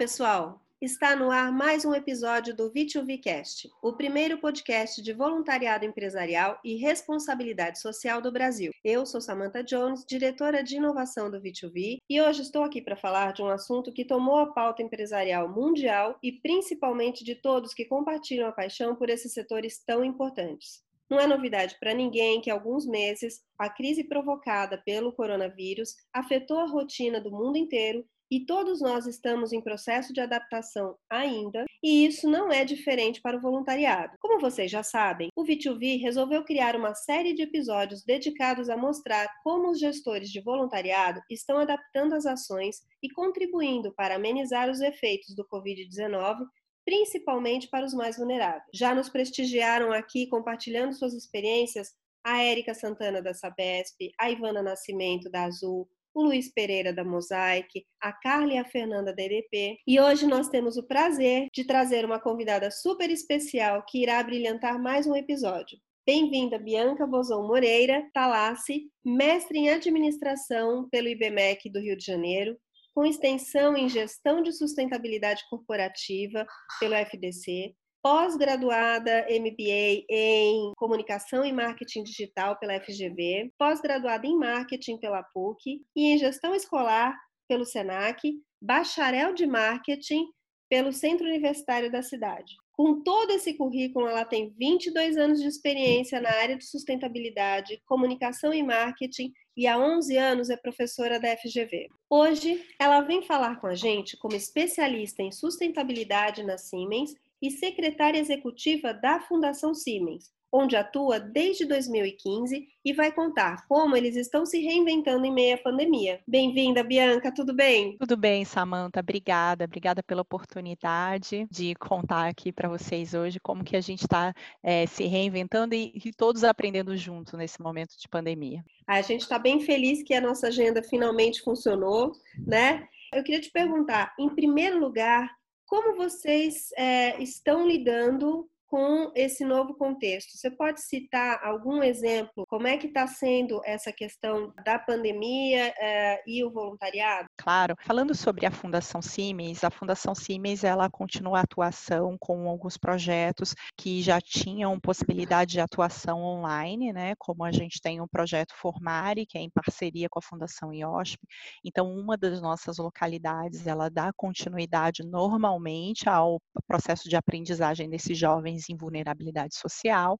pessoal! Está no ar mais um episódio do V2Vcast, o primeiro podcast de voluntariado empresarial e responsabilidade social do Brasil. Eu sou Samantha Jones, diretora de inovação do V2V, e hoje estou aqui para falar de um assunto que tomou a pauta empresarial mundial e principalmente de todos que compartilham a paixão por esses setores tão importantes. Não é novidade para ninguém que há alguns meses a crise provocada pelo coronavírus afetou a rotina do mundo inteiro e todos nós estamos em processo de adaptação ainda, e isso não é diferente para o voluntariado. Como vocês já sabem, o V2V resolveu criar uma série de episódios dedicados a mostrar como os gestores de voluntariado estão adaptando as ações e contribuindo para amenizar os efeitos do Covid-19 principalmente para os mais vulneráveis. Já nos prestigiaram aqui compartilhando suas experiências a Érica Santana da Sabesp, a Ivana Nascimento da Azul, o Luiz Pereira da Mosaic, a Carla e a Fernanda da EDP. E hoje nós temos o prazer de trazer uma convidada super especial que irá brilhantar mais um episódio. Bem-vinda, Bianca Bozon Moreira Talassi, mestre em administração pelo IBMEC do Rio de Janeiro, com extensão em gestão de sustentabilidade corporativa pelo FDC, pós-graduada MBA em Comunicação e Marketing Digital pela FGV, pós-graduada em Marketing pela PUC e em Gestão Escolar pelo SENAC, bacharel de Marketing pelo Centro Universitário da cidade. Com todo esse currículo, ela tem 22 anos de experiência na área de sustentabilidade, comunicação e marketing e há 11 anos é professora da FGV. Hoje, ela vem falar com a gente como especialista em sustentabilidade na Siemens e secretária executiva da Fundação Siemens, onde atua desde 2015 e vai contar como eles estão se reinventando em meio à pandemia. Bem-vinda, Bianca, tudo bem? Tudo bem, Samanta, obrigada, obrigada pela oportunidade de contar aqui para vocês hoje como que a gente está é, se reinventando e, e todos aprendendo junto nesse momento de pandemia. A gente está bem feliz que a nossa agenda finalmente funcionou, né? Eu queria te perguntar, em primeiro lugar, como vocês é, estão lidando com esse novo contexto. Você pode citar algum exemplo? Como é que está sendo essa questão da pandemia eh, e o voluntariado? Claro. Falando sobre a Fundação Siemens, a Fundação Siemens ela continua a atuação com alguns projetos que já tinham possibilidade de atuação online, né? Como a gente tem um projeto Formare, que é em parceria com a Fundação IOSP. Então, uma das nossas localidades ela dá continuidade normalmente ao processo de aprendizagem desses jovens em vulnerabilidade social.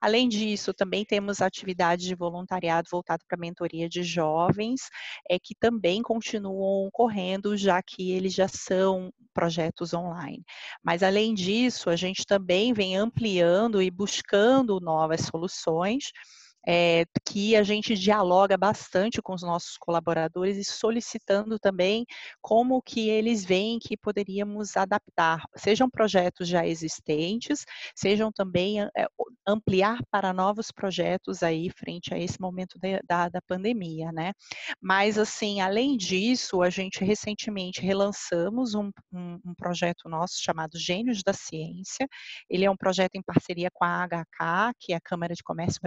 Além disso, também temos atividades de voluntariado voltado para a mentoria de jovens, é, que também continuam ocorrendo, já que eles já são projetos online. Mas, além disso, a gente também vem ampliando e buscando novas soluções é, que a gente dialoga bastante com os nossos colaboradores e solicitando também como que eles veem que poderíamos adaptar, sejam projetos já existentes, sejam também é, ampliar para novos projetos aí frente a esse momento de, da, da pandemia, né? Mas assim, além disso, a gente recentemente relançamos um, um, um projeto nosso chamado Gênios da Ciência. Ele é um projeto em parceria com a HK, que é a Câmara de Comércio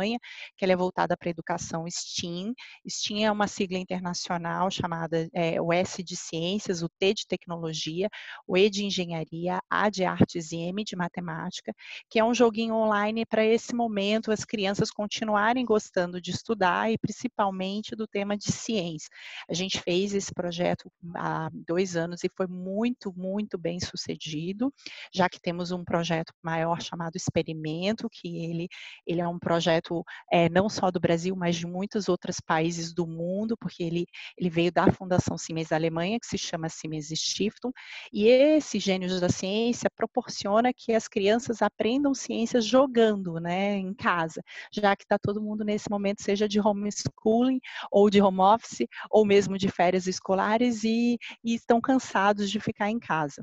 Brasil-Alemanha que ela é voltada para a educação STEAM. STEAM é uma sigla internacional chamada é, o S de Ciências, o T de Tecnologia, o E de Engenharia, A de Artes e M de Matemática, que é um joguinho online para esse momento as crianças continuarem gostando de estudar e principalmente do tema de ciência. A gente fez esse projeto há dois anos e foi muito, muito bem sucedido, já que temos um projeto maior chamado Experimento, que ele, ele é um projeto projeto é, não só do Brasil, mas de muitos outros países do mundo, porque ele, ele veio da Fundação Siemens da Alemanha, que se chama Siemens Stiftung, e esse Gênios da Ciência proporciona que as crianças aprendam ciências jogando, né, em casa, já que está todo mundo nesse momento, seja de homeschooling, ou de home office, ou mesmo de férias escolares, e, e estão cansados de ficar em casa.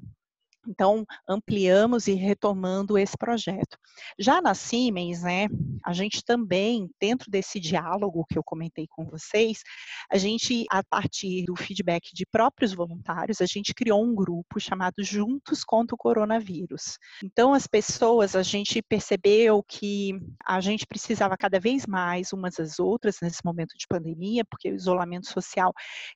Então, ampliamos e retomando esse projeto. Já na Siemens, né, a gente também, dentro desse diálogo que eu comentei com vocês, a gente, a partir do feedback de próprios voluntários, a gente criou um grupo chamado Juntos contra o Coronavírus. Então, as pessoas, a gente percebeu que a gente precisava cada vez mais umas das outras nesse momento de pandemia, porque o isolamento social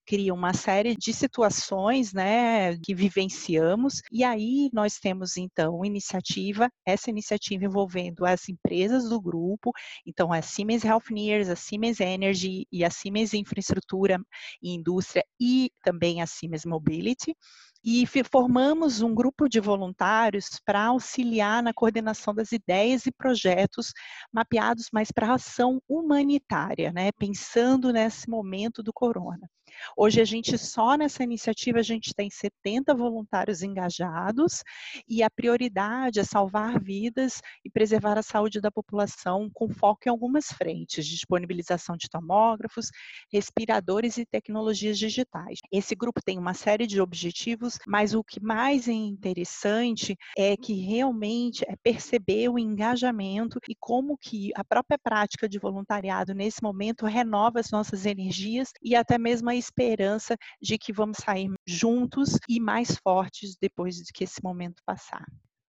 cria uma série de situações, né, que vivenciamos, e aí aí nós temos então iniciativa, essa iniciativa envolvendo as empresas do grupo, então a Siemens Healthineers, a Siemens Energy e a Siemens Infraestrutura e Indústria e também a Siemens Mobility, e formamos um grupo de voluntários para auxiliar na coordenação das ideias e projetos mapeados mais para ação humanitária, né, pensando nesse momento do corona. Hoje a gente só nessa iniciativa a gente tem 70 voluntários engajados e a prioridade é salvar vidas e preservar a saúde da população com foco em algumas frentes, disponibilização de tomógrafos, respiradores e tecnologias digitais. Esse grupo tem uma série de objetivos, mas o que mais é interessante é que realmente é perceber o engajamento e como que a própria prática de voluntariado nesse momento renova as nossas energias e até mesmo a esperança de que vamos sair juntos e mais fortes depois de que esse momento passar.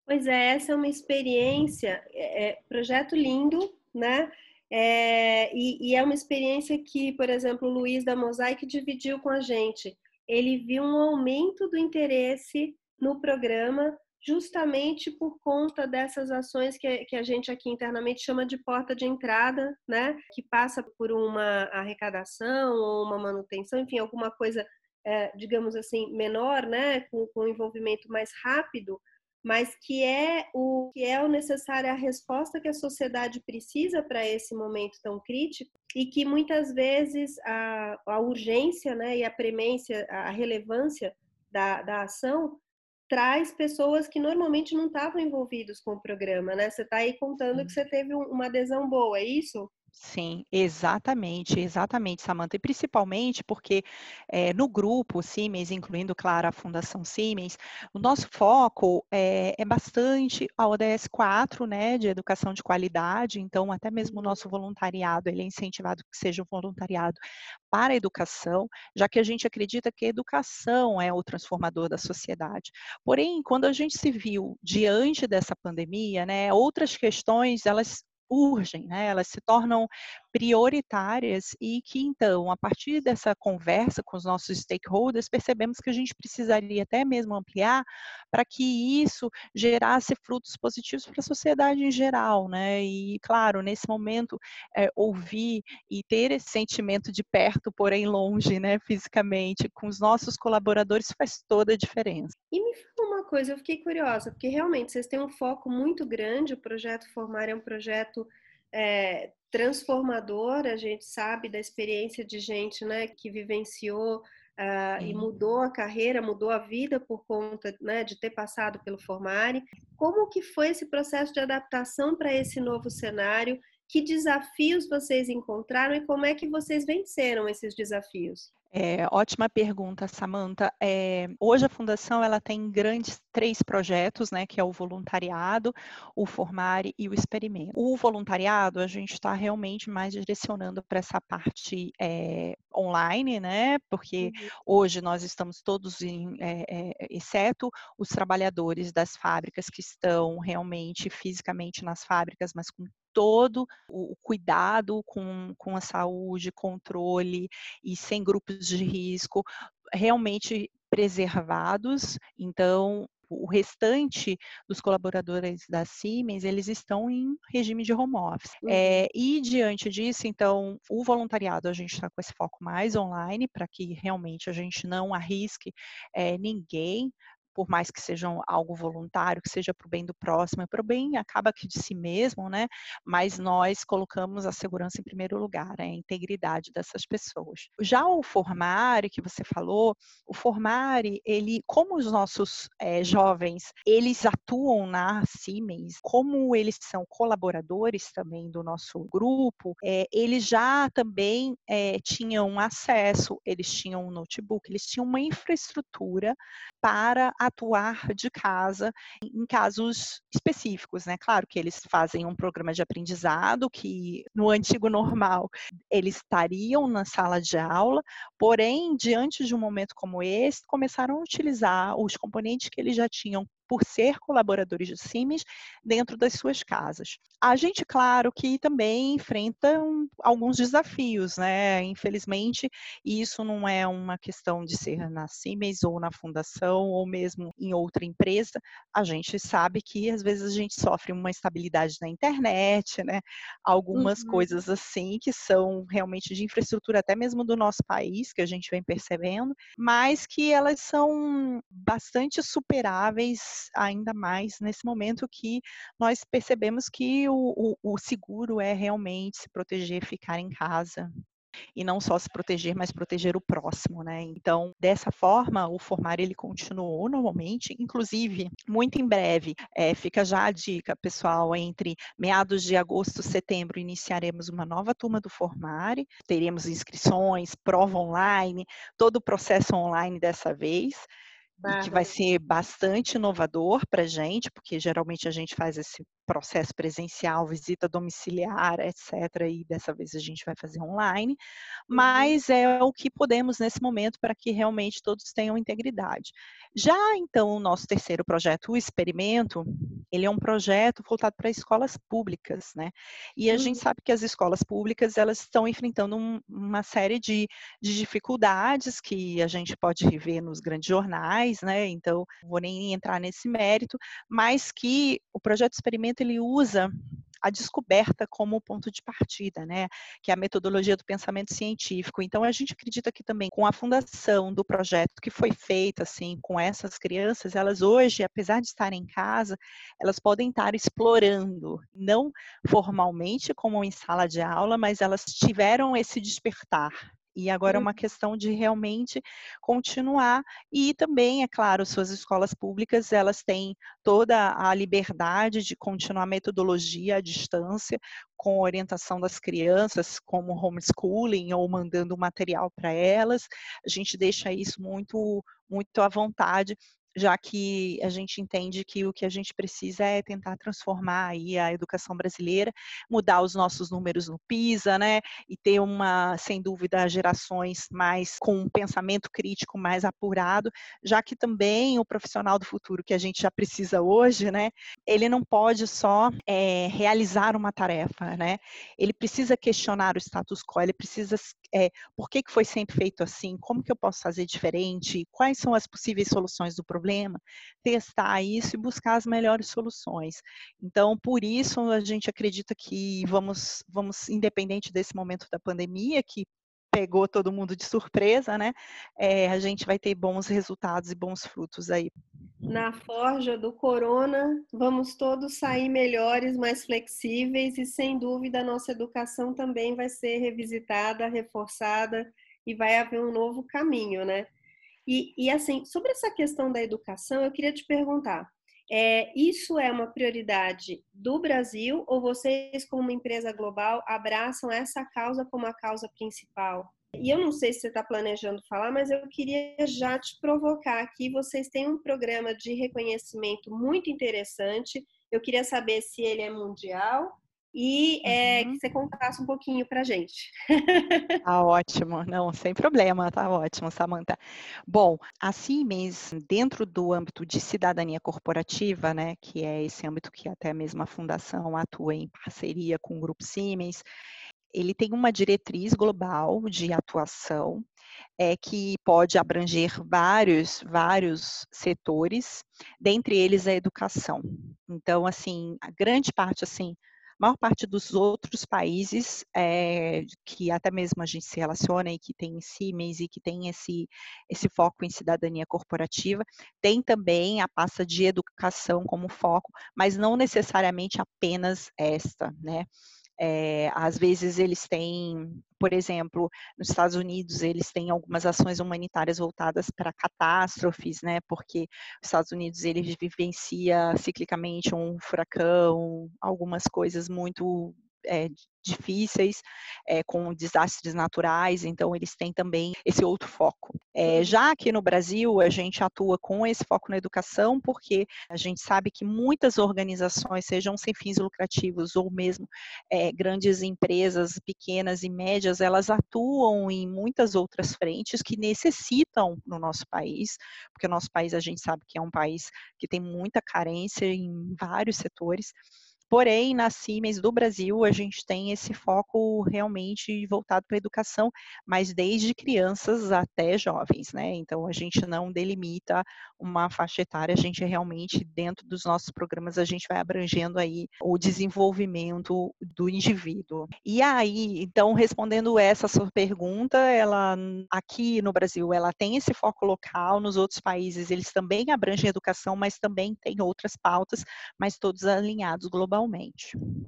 Pois é, essa é uma experiência, é, é, projeto lindo, né? É, e, e, é uma experiência que, por exemplo, o Luiz da Mosaic dividiu com a gente. Ele viu um aumento do interesse no programa justamente por conta dessas ações que, que a gente aqui internamente chama de porta de entrada, né? Que passa por uma arrecadação ou uma manutenção, enfim, alguma coisa, é, digamos assim, menor, né? Com, com envolvimento mais rápido, mas que é o que é o necessário a resposta que a sociedade precisa para esse momento tão crítico e que muitas vezes a, a urgência, né? E a premência, a relevância da, da ação traz pessoas que normalmente não estavam envolvidos com o programa, né? Você está aí contando que você teve uma adesão boa, é isso? Sim, exatamente, exatamente, Samantha. E principalmente porque é, no grupo Siemens, incluindo, claro, a Fundação Siemens, o nosso foco é, é, bastante a ODS 4, né, de educação de qualidade. Então, até mesmo o nosso voluntariado, ele é incentivado que seja um voluntariado para a educação, já que a gente acredita que a educação é o transformador da sociedade. Porém, quando a gente se viu diante dessa pandemia, né, outras questões, elas urgem, né? elas se tornam prioritárias e que então, a partir dessa conversa com os nossos stakeholders, percebemos que a gente precisaria até mesmo ampliar para que isso gerasse frutos positivos para a sociedade em geral, né? E claro, nesse momento, é, ouvir e ter esse sentimento de perto, porém longe, né, fisicamente, com os nossos colaboradores faz toda a diferença. E me fala uma coisa, eu fiquei curiosa, porque realmente vocês têm um foco muito grande, o projeto Formar é um projeto é, transformador, a gente sabe da experiência de gente né, que vivenciou uh, e mudou a carreira, mudou a vida por conta né, de ter passado pelo Formare. Como que foi esse processo de adaptação para esse novo cenário? Que desafios vocês encontraram e como é que vocês venceram esses desafios? É, ótima pergunta, Samantha. É, hoje a Fundação ela tem grandes três projetos, né, que é o voluntariado, o Formare e o Experimento. O voluntariado a gente está realmente mais direcionando para essa parte é, online, né, porque uhum. hoje nós estamos todos, em, exceto os trabalhadores das fábricas que estão realmente fisicamente nas fábricas, mas com todo o cuidado com, com a saúde, controle e sem grupos de risco, realmente preservados. Então, o restante dos colaboradores da Siemens, eles estão em regime de home office. Uhum. É, e diante disso, então, o voluntariado, a gente está com esse foco mais online, para que realmente a gente não arrisque é, ninguém por mais que seja algo voluntário, que seja para o bem do próximo, para o bem acaba que de si mesmo, né? Mas nós colocamos a segurança em primeiro lugar, né? a integridade dessas pessoas. Já o Formare, que você falou, o Formare, ele, como os nossos é, jovens, eles atuam na Siemens, como eles são colaboradores também do nosso grupo, é, eles já também é, tinham acesso, eles tinham um notebook, eles tinham uma infraestrutura para atuar de casa em casos específicos, né? Claro que eles fazem um programa de aprendizado que no antigo normal eles estariam na sala de aula, porém, diante de um momento como esse, começaram a utilizar os componentes que eles já tinham por ser colaboradores de CIMES dentro das suas casas. A gente, claro, que também enfrenta um, alguns desafios, né? Infelizmente, isso não é uma questão de ser na CIMES ou na fundação ou mesmo em outra empresa. A gente sabe que às vezes a gente sofre uma estabilidade na internet, né? Algumas uhum. coisas assim que são realmente de infraestrutura até mesmo do nosso país, que a gente vem percebendo, mas que elas são bastante superáveis ainda mais nesse momento que nós percebemos que o, o, o seguro é realmente se proteger, ficar em casa. E não só se proteger, mas proteger o próximo, né? Então, dessa forma, o formar ele continuou normalmente, inclusive, muito em breve, é, fica já a dica, pessoal, entre meados de agosto e setembro iniciaremos uma nova turma do Formare, teremos inscrições, prova online, todo o processo online dessa vez que vai ser bastante inovador para a gente, porque geralmente a gente faz esse processo presencial, visita domiciliar, etc. E dessa vez a gente vai fazer online, uhum. mas é o que podemos nesse momento para que realmente todos tenham integridade. Já então o nosso terceiro projeto, o experimento, ele é um projeto voltado para escolas públicas, né? E a gente sabe que as escolas públicas elas estão enfrentando um, uma série de, de dificuldades que a gente pode ver nos grandes jornais, né? Então, não vou nem entrar nesse mérito, mas que o projeto experimento ele usa a descoberta como ponto de partida, né? Que é a metodologia do pensamento científico. Então a gente acredita que também com a fundação do projeto que foi feita assim com essas crianças, elas hoje, apesar de estarem em casa, elas podem estar explorando, não formalmente como em sala de aula, mas elas tiveram esse despertar, e agora é uma uhum. questão de realmente continuar e também, é claro, suas escolas públicas, elas têm toda a liberdade de continuar a metodologia à distância com orientação das crianças, como homeschooling ou mandando material para elas. A gente deixa isso muito muito à vontade já que a gente entende que o que a gente precisa é tentar transformar aí a educação brasileira, mudar os nossos números no PISA, né, e ter uma, sem dúvida, gerações mais com um pensamento crítico mais apurado, já que também o profissional do futuro que a gente já precisa hoje, né, ele não pode só é, realizar uma tarefa, né, ele precisa questionar o status quo, ele precisa é, por que, que foi sempre feito assim, como que eu posso fazer diferente, quais são as possíveis soluções do problema, testar isso e buscar as melhores soluções. Então, por isso, a gente acredita que vamos, vamos independente desse momento da pandemia, que pegou todo mundo de surpresa, né? É, a gente vai ter bons resultados e bons frutos aí. Na forja do corona, vamos todos sair melhores, mais flexíveis e sem dúvida a nossa educação também vai ser revisitada, reforçada e vai haver um novo caminho, né? E, e assim, sobre essa questão da educação, eu queria te perguntar: é, isso é uma prioridade do Brasil ou vocês, como empresa global, abraçam essa causa como a causa principal? E eu não sei se você está planejando falar, mas eu queria já te provocar aqui. Vocês têm um programa de reconhecimento muito interessante. Eu queria saber se ele é mundial e é, uhum. que você contasse um pouquinho para gente. Tá ótimo, não, sem problema, tá ótimo, Samantha. Bom, a CIMES, dentro do âmbito de cidadania corporativa, né, que é esse âmbito que até mesmo a fundação atua em parceria com o Grupo Siemens, ele tem uma diretriz global de atuação é, que pode abranger vários, vários setores, dentre eles a educação. Então, assim, a grande parte, assim, a maior parte dos outros países é, que até mesmo a gente se relaciona e que tem CIMES e que tem esse, esse foco em cidadania corporativa, tem também a pasta de educação como foco, mas não necessariamente apenas esta, né? É, às vezes eles têm, por exemplo, nos Estados Unidos eles têm algumas ações humanitárias voltadas para catástrofes, né? Porque os Estados Unidos eles vivencia ciclicamente um furacão, algumas coisas muito é, difíceis, é, com desastres naturais, então eles têm também esse outro foco. É, já aqui no Brasil, a gente atua com esse foco na educação, porque a gente sabe que muitas organizações, sejam sem fins lucrativos ou mesmo é, grandes empresas, pequenas e médias, elas atuam em muitas outras frentes que necessitam no nosso país, porque o nosso país a gente sabe que é um país que tem muita carência em vários setores. Porém, na Siemens do Brasil, a gente tem esse foco realmente voltado para a educação, mas desde crianças até jovens, né? Então, a gente não delimita uma faixa etária, a gente realmente, dentro dos nossos programas, a gente vai abrangendo aí o desenvolvimento do indivíduo. E aí, então, respondendo essa sua pergunta, ela aqui no Brasil, ela tem esse foco local, nos outros países eles também abrangem educação, mas também tem outras pautas, mas todos alinhados globalmente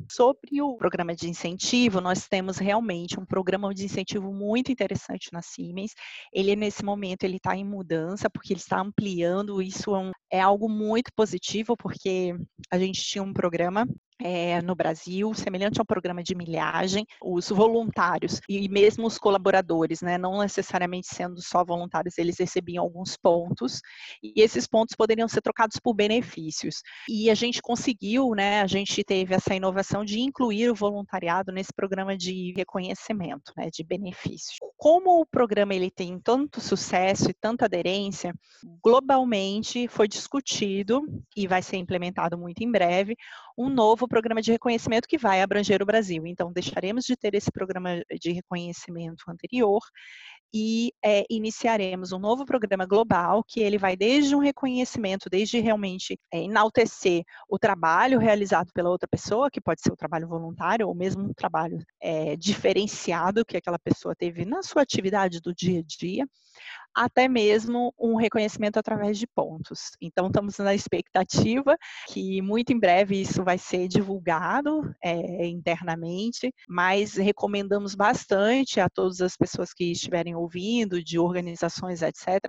Sobre o programa de incentivo, nós temos realmente um programa de incentivo muito interessante na Siemens. Ele, nesse momento, ele está em mudança, porque ele está ampliando. Isso é, um, é algo muito positivo, porque a gente tinha um programa é, no Brasil, semelhante ao programa de milhagem, os voluntários e mesmo os colaboradores, né, não necessariamente sendo só voluntários, eles recebiam alguns pontos e esses pontos poderiam ser trocados por benefícios. E a gente conseguiu, né, a gente teve essa inovação de incluir o voluntariado nesse programa de reconhecimento, né, de benefícios. Como o programa ele tem tanto sucesso e tanta aderência, globalmente foi discutido e vai ser implementado muito em breve um novo programa de reconhecimento que vai abranger o Brasil. Então, deixaremos de ter esse programa de reconhecimento anterior e é, iniciaremos um novo programa global que ele vai desde um reconhecimento, desde realmente é, enaltecer o trabalho realizado pela outra pessoa, que pode ser o trabalho voluntário ou mesmo um trabalho é, diferenciado que aquela pessoa teve na sua atividade do dia a dia, até mesmo um reconhecimento através de pontos. Então, estamos na expectativa que muito em breve isso vai ser divulgado é, internamente, mas recomendamos bastante a todas as pessoas que estiverem ouvindo, de organizações, etc.,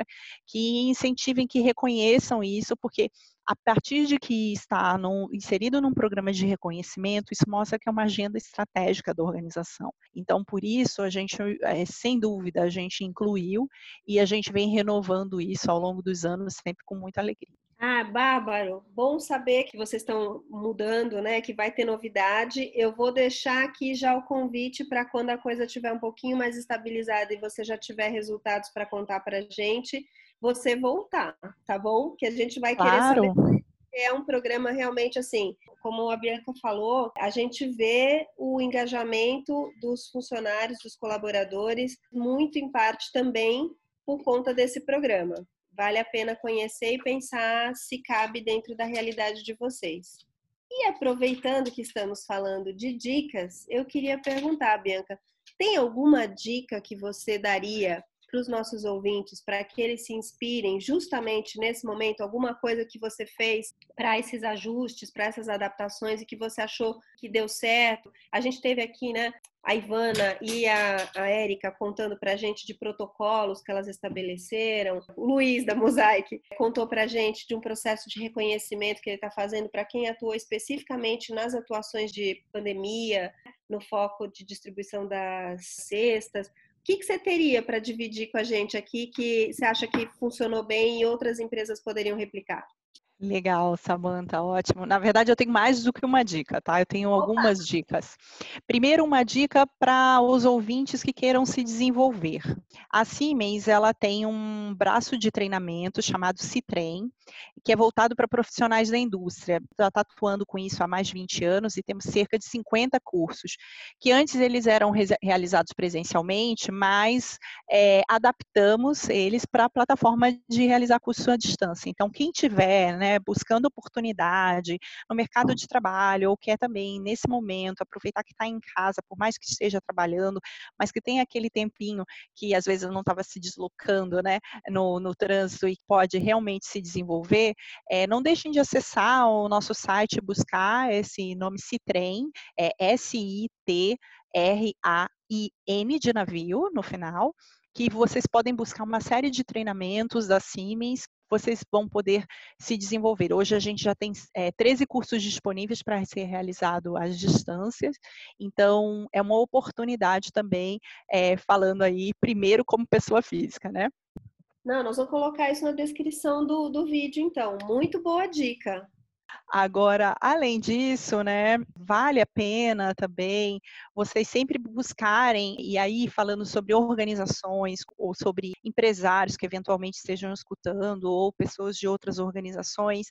que incentivem, que reconheçam isso, porque a partir de que está no, inserido num programa de reconhecimento, isso mostra que é uma agenda estratégica da organização. Então, por isso, a gente, é, sem dúvida, a gente incluiu e a gente vem renovando isso ao longo dos anos, sempre com muita alegria. Ah, Bárbaro, bom saber que vocês estão mudando, né? Que vai ter novidade. Eu vou deixar aqui já o convite para quando a coisa estiver um pouquinho mais estabilizada e você já tiver resultados para contar para a gente, você voltar, tá bom? Que a gente vai claro. querer saber. É um programa realmente assim, como a Bianca falou, a gente vê o engajamento dos funcionários, dos colaboradores, muito em parte também por conta desse programa vale a pena conhecer e pensar se cabe dentro da realidade de vocês. E aproveitando que estamos falando de dicas, eu queria perguntar, Bianca, tem alguma dica que você daria para os nossos ouvintes, para que eles se inspirem justamente nesse momento, alguma coisa que você fez para esses ajustes, para essas adaptações e que você achou que deu certo. A gente teve aqui, né, a Ivana e a, a Érica contando para a gente de protocolos que elas estabeleceram. O Luiz, da Mosaic, contou para a gente de um processo de reconhecimento que ele está fazendo para quem atuou especificamente nas atuações de pandemia, no foco de distribuição das cestas. O que, que você teria para dividir com a gente aqui que você acha que funcionou bem e outras empresas poderiam replicar? Legal, Samantha, ótimo. Na verdade, eu tenho mais do que uma dica, tá? Eu tenho algumas Opa. dicas. Primeiro, uma dica para os ouvintes que queiram se desenvolver. A Siemens, ela tem um braço de treinamento chamado Citrem, que é voltado para profissionais da indústria. Ela está atuando com isso há mais de 20 anos e temos cerca de 50 cursos, que antes eles eram realizados presencialmente, mas é, adaptamos eles para a plataforma de realizar curso à distância. Então, quem tiver, né, buscando oportunidade no mercado de trabalho, ou quer também, nesse momento, aproveitar que está em casa, por mais que esteja trabalhando, mas que tem aquele tempinho que às vezes não estava se deslocando né, no, no trânsito e pode realmente se desenvolver, é, não deixem de acessar o nosso site, buscar esse nome Citrem, é S-I-T-R-A-I-N de navio no final, que vocês podem buscar uma série de treinamentos da Siemens vocês vão poder se desenvolver. Hoje a gente já tem é, 13 cursos disponíveis para ser realizado às distâncias, então é uma oportunidade também, é, falando aí primeiro como pessoa física, né? Não, nós vamos colocar isso na descrição do, do vídeo, então. Muito boa dica. Agora, além disso, né, vale a pena também vocês sempre buscarem, e aí falando sobre organizações ou sobre empresários que eventualmente estejam escutando, ou pessoas de outras organizações,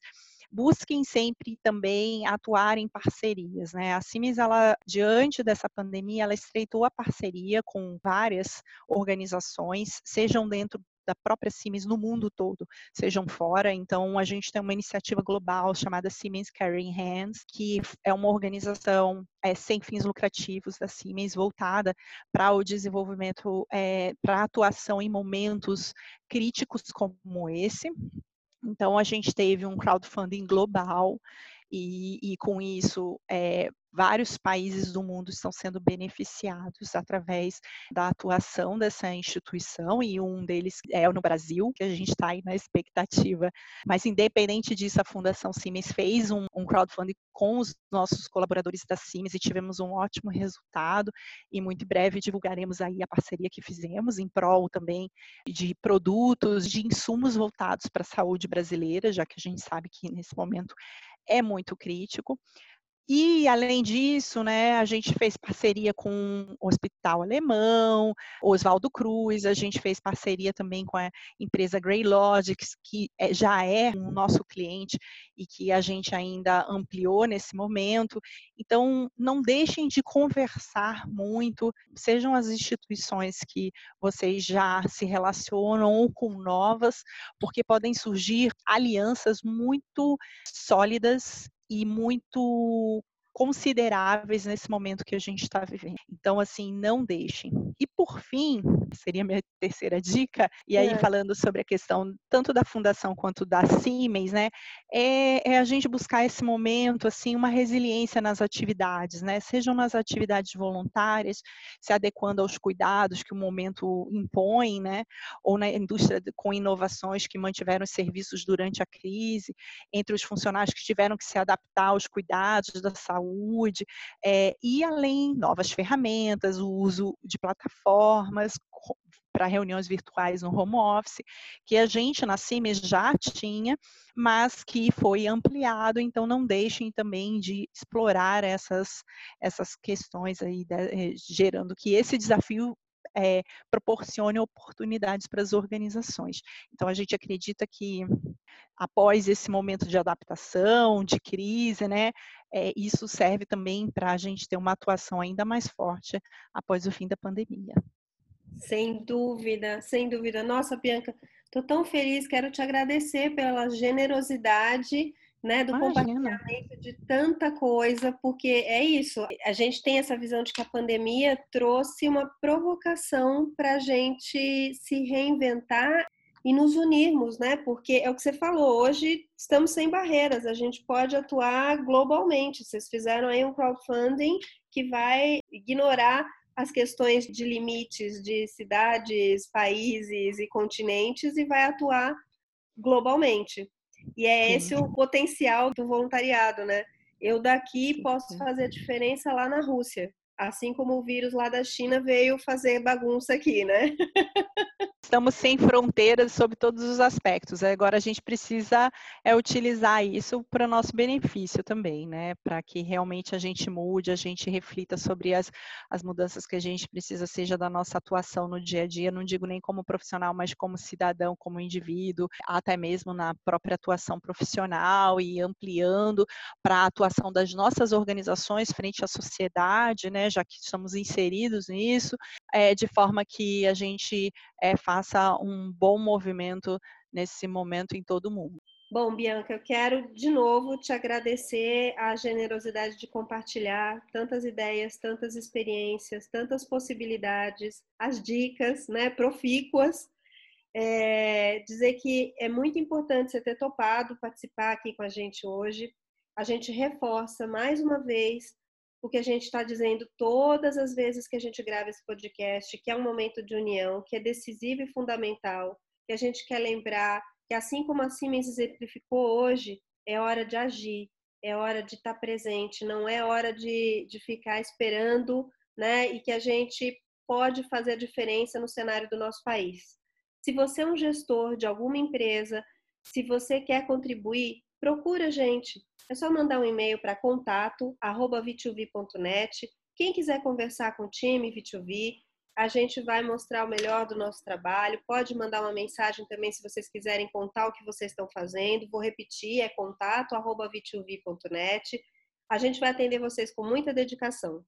busquem sempre também atuar em parcerias, né? A Cimes, ela, diante dessa pandemia, ela estreitou a parceria com várias organizações, sejam dentro da própria Siemens no mundo todo, sejam fora. Então, a gente tem uma iniciativa global chamada Siemens Caring Hands, que é uma organização é, sem fins lucrativos da Siemens voltada para o desenvolvimento, é, para atuação em momentos críticos como esse. Então, a gente teve um crowdfunding global e, e com isso é, vários países do mundo estão sendo beneficiados através da atuação dessa instituição e um deles é no Brasil, que a gente está aí na expectativa. Mas independente disso, a Fundação Siemens fez um, um crowdfunding com os nossos colaboradores da Siemens e tivemos um ótimo resultado e muito breve divulgaremos aí a parceria que fizemos em prol também de produtos, de insumos voltados para a saúde brasileira, já que a gente sabe que nesse momento é muito crítico. E, além disso, né, a gente fez parceria com o Hospital Alemão, Oswaldo Cruz, a gente fez parceria também com a empresa Grey Logics, que é, já é um nosso cliente e que a gente ainda ampliou nesse momento. Então, não deixem de conversar muito, sejam as instituições que vocês já se relacionam ou com novas, porque podem surgir alianças muito sólidas e muito consideráveis nesse momento que a gente está vivendo. Então, assim, não deixem. E por fim, seria minha terceira dica, e aí é. falando sobre a questão tanto da fundação quanto da Siemens, né, é, é, a gente buscar esse momento, assim, uma resiliência nas atividades, né, sejam nas atividades voluntárias, se adequando aos cuidados que o momento impõe, né, ou na indústria com inovações que mantiveram os serviços durante a crise, entre os funcionários que tiveram que se adaptar aos cuidados da saúde é, e além novas ferramentas, o uso de plataformas para reuniões virtuais no home office, que a gente na CIMES já tinha, mas que foi ampliado, então não deixem também de explorar essas, essas questões aí, de, gerando que esse desafio é, proporcione oportunidades para as organizações. Então, a gente acredita que após esse momento de adaptação, de crise, né, é, isso serve também para a gente ter uma atuação ainda mais forte após o fim da pandemia. Sem dúvida, sem dúvida. Nossa, Bianca, estou tão feliz, quero te agradecer pela generosidade né, do Imagina. compartilhamento de tanta coisa, porque é isso. A gente tem essa visão de que a pandemia trouxe uma provocação para a gente se reinventar e nos unirmos, né? Porque é o que você falou, hoje estamos sem barreiras, a gente pode atuar globalmente. Vocês fizeram aí um crowdfunding que vai ignorar as questões de limites de cidades, países e continentes e vai atuar globalmente. E é esse o potencial do voluntariado, né? Eu daqui posso fazer diferença lá na Rússia, assim como o vírus lá da China veio fazer bagunça aqui, né? estamos sem fronteiras sobre todos os aspectos. Agora a gente precisa é, utilizar isso para o nosso benefício também, né? Para que realmente a gente mude, a gente reflita sobre as, as mudanças que a gente precisa, seja da nossa atuação no dia a dia, não digo nem como profissional, mas como cidadão, como indivíduo, até mesmo na própria atuação profissional e ampliando para a atuação das nossas organizações frente à sociedade, né? Já que estamos inseridos nisso, é, de forma que a gente é, faça um bom movimento nesse momento em todo o mundo. Bom, Bianca, eu quero de novo te agradecer a generosidade de compartilhar tantas ideias, tantas experiências, tantas possibilidades, as dicas, né, profícuas. É, dizer que é muito importante você ter topado participar aqui com a gente hoje. A gente reforça mais uma vez o que a gente está dizendo todas as vezes que a gente grava esse podcast, que é um momento de união, que é decisivo e fundamental, que a gente quer lembrar que assim como a Siemens exemplificou hoje, é hora de agir, é hora de estar presente, não é hora de, de ficar esperando, né? E que a gente pode fazer a diferença no cenário do nosso país. Se você é um gestor de alguma empresa, se você quer contribuir, procura a gente. É só mandar um e-mail para contato@v2v.net. Quem quiser conversar com o time V2V, a gente vai mostrar o melhor do nosso trabalho. Pode mandar uma mensagem também se vocês quiserem contar o que vocês estão fazendo. Vou repetir, é contato@v2v.net. A gente vai atender vocês com muita dedicação.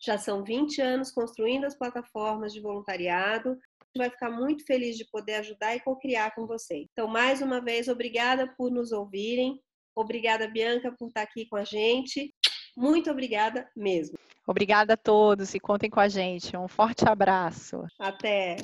Já são 20 anos construindo as plataformas de voluntariado. Vai ficar muito feliz de poder ajudar e co-criar com vocês. Então, mais uma vez, obrigada por nos ouvirem. Obrigada, Bianca, por estar aqui com a gente. Muito obrigada mesmo. Obrigada a todos e contem com a gente. Um forte abraço. Até.